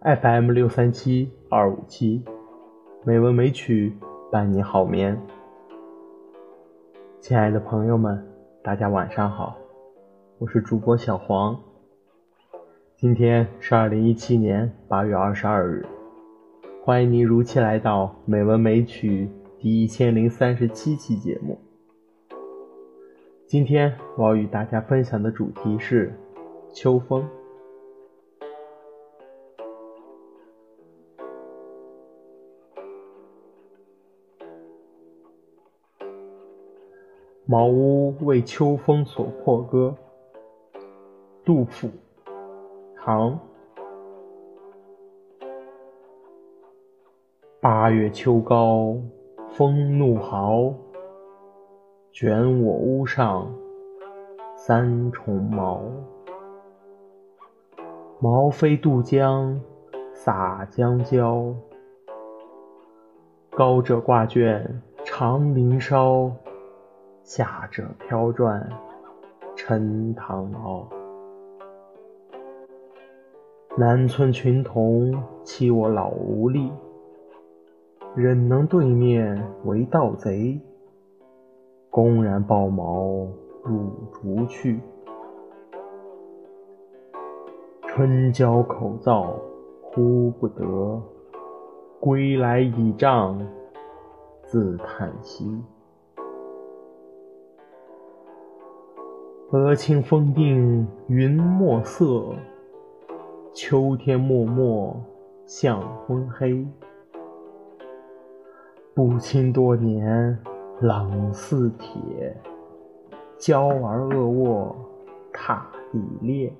FM 六三七二五七，美文美曲伴你好眠。亲爱的朋友们，大家晚上好，我是主播小黄。今天是二零一七年八月二十二日，欢迎您如期来到《美文美曲》第一千零三十七期节目。今天我要与大家分享的主题是秋风。茅屋为秋风所破歌。杜甫，唐。八月秋高风怒号，卷我屋上三重茅。茅飞渡江洒江郊，高者挂卷长林梢。下者飘转沉塘坳，南村群童欺我老无力，忍能对面为盗贼，公然抱茅入竹去。春郊口燥呼不得，归来倚杖自叹息。俄顷风定云墨色，秋天漠漠向昏黑。不亲多年冷似铁，娇儿恶卧踏地裂。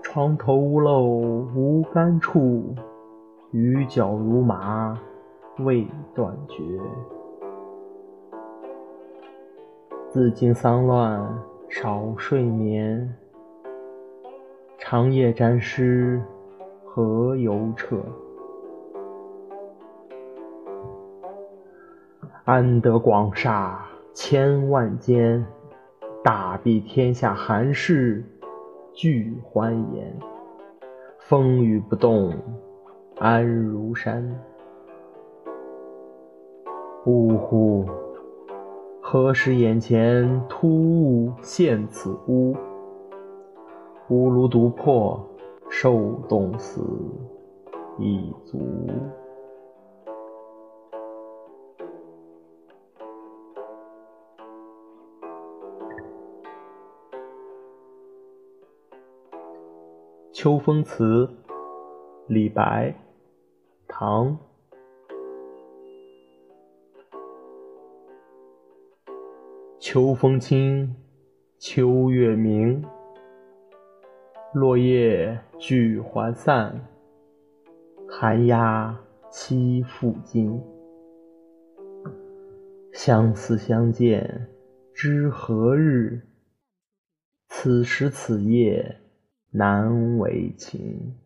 床头屋漏无干处，雨脚如麻未断绝。自经丧乱少睡眠，长夜沾湿何由彻？安得广厦千万间，大庇天下寒士俱欢颜。风雨不动安如山。呜呼！何时眼前突兀现此屋？屋炉独破受冻死一族。秋风词，李白，唐。秋风清，秋月明，落叶聚还散，寒鸦栖复惊。相思相见知何日？此时此夜难为情。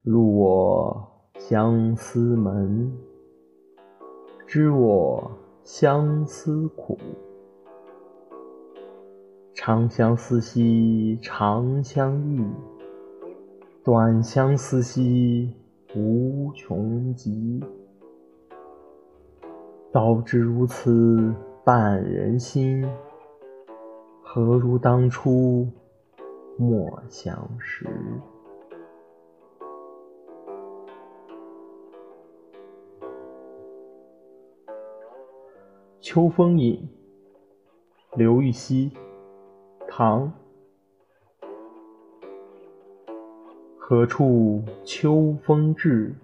入我相思门，知我。相思苦，长相思兮长相忆，短相思兮无穷极。早知如此绊人心，何如当初莫相识。《秋风引》刘禹锡，唐。何处秋风至？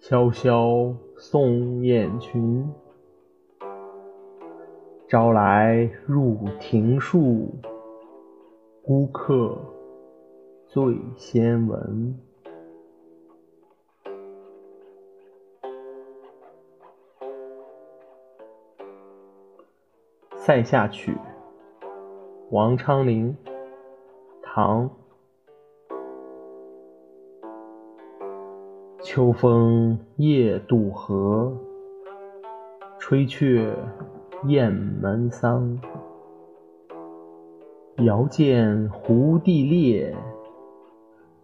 萧萧送雁群。朝来入庭树，孤客最先闻。《塞下曲》王昌龄，唐。秋风夜渡河，吹却雁门桑。遥见胡地烈，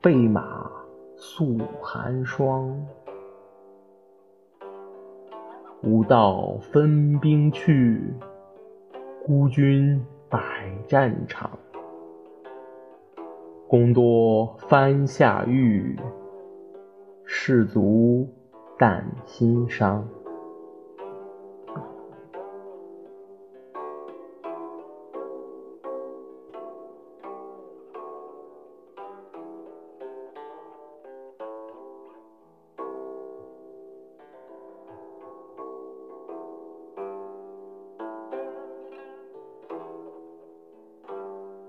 备马诉寒霜。吾道分兵去，孤军百战场。功多番下狱，士卒担心伤。